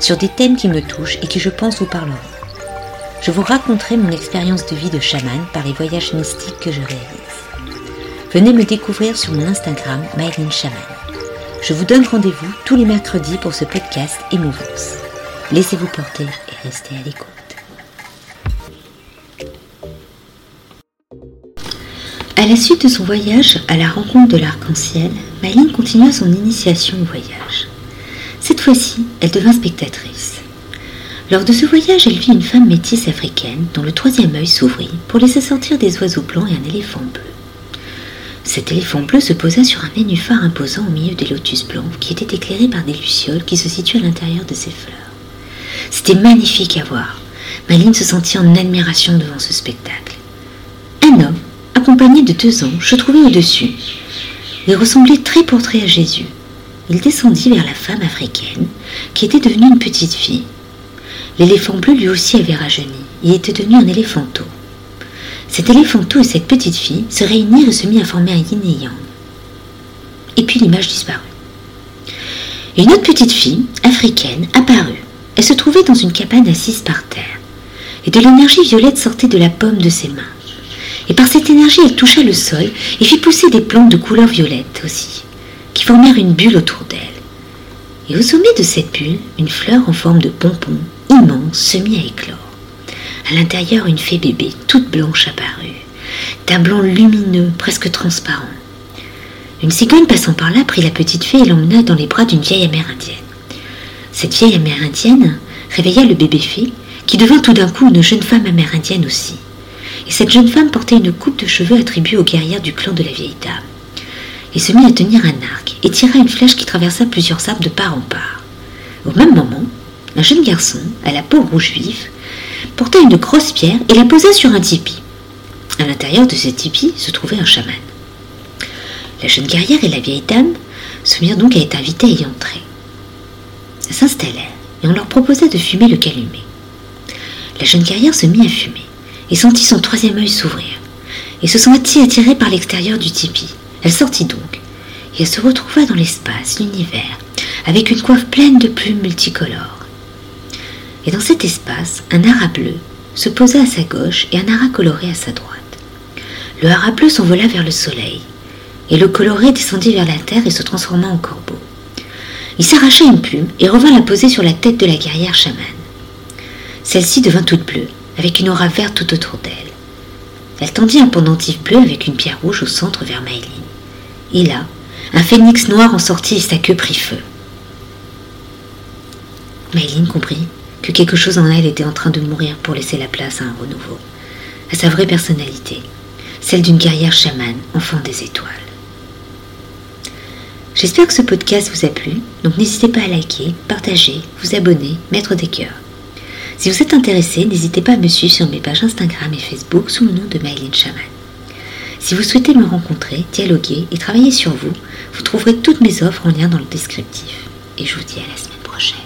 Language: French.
sur des thèmes qui me touchent et qui je pense vous parleront. Je vous raconterai mon expérience de vie de chaman par les voyages mystiques que je réalise. Venez me découvrir sur mon Instagram, Myline Chaman. Je vous donne rendez-vous tous les mercredis pour ce podcast Émouvance. Laissez-vous porter et restez à l'écoute. À la suite de son voyage à la rencontre de l'arc-en-ciel, Myline continua son initiation au voyage. Cette fois-ci, elle devint spectatrice. Lors de ce voyage, elle vit une femme métisse africaine dont le troisième œil s'ouvrit pour laisser sortir des oiseaux blancs et un éléphant bleu. Cet éléphant bleu se posa sur un nénuphar imposant au milieu des lotus blancs qui étaient éclairés par des lucioles qui se situaient à l'intérieur de ces fleurs. C'était magnifique à voir. Maline se sentit en admiration devant ce spectacle. Un homme, accompagné de deux anges, se trouvait au-dessus. Il ressemblait très portrait à Jésus il descendit vers la femme africaine, qui était devenue une petite fille. L'éléphant bleu lui aussi avait rajeuni, il était devenu un éléphanto. Cet éléphanto et cette petite fille se réunirent et se mirent à former un yin et yang. Et puis l'image disparut. une autre petite fille, africaine, apparut. Elle se trouvait dans une cabane assise par terre. Et de l'énergie violette sortait de la paume de ses mains. Et par cette énergie, elle toucha le sol et fit pousser des plantes de couleur violette aussi une bulle autour d'elle. Et au sommet de cette bulle, une fleur en forme de pompon immense se mit à éclore. À l'intérieur, une fée bébé toute blanche apparut, d'un blanc lumineux, presque transparent. Une cigogne passant par là prit la petite fée et l'emmena dans les bras d'une vieille amérindienne. Cette vieille amérindienne réveilla le bébé fée, qui devint tout d'un coup une jeune femme amérindienne aussi. Et cette jeune femme portait une coupe de cheveux attribuée aux guerrières du clan de la vieille dame et se mit à tenir un arc et tira une flèche qui traversa plusieurs arbres de part en part. Au même moment, un jeune garçon, à la peau rouge vif, porta une grosse pierre et la posa sur un tipi. À l'intérieur de ce tipi se trouvait un chaman. La jeune guerrière et la vieille dame se mirent donc à être invitées à y entrer. Elles s'installèrent et on leur proposa de fumer le calumet. La jeune guerrière se mit à fumer et sentit son troisième œil s'ouvrir et se sentit attirée par l'extérieur du tipi. Elle sortit donc, et elle se retrouva dans l'espace, l'univers, avec une coiffe pleine de plumes multicolores. Et dans cet espace, un hara bleu se posa à sa gauche et un hara coloré à sa droite. Le hara bleu s'envola vers le soleil, et le coloré descendit vers la terre et se transforma en corbeau. Il s'arracha une plume et revint la poser sur la tête de la guerrière chamane. Celle-ci devint toute bleue, avec une aura verte tout autour d'elle. Elle tendit un pendentif bleu avec une pierre rouge au centre vers Maëline. Et là, un phénix noir en sortit et sa queue prit feu. Maëline comprit que quelque chose en elle était en train de mourir pour laisser la place à un renouveau, à sa vraie personnalité, celle d'une guerrière chamane, enfant des étoiles. J'espère que ce podcast vous a plu, donc n'hésitez pas à liker, partager, vous abonner, mettre des cœurs. Si vous êtes intéressé, n'hésitez pas à me suivre sur mes pages Instagram et Facebook sous le nom de Maëline Chaman. Si vous souhaitez me rencontrer, dialoguer et travailler sur vous, vous trouverez toutes mes offres en lien dans le descriptif. Et je vous dis à la semaine prochaine.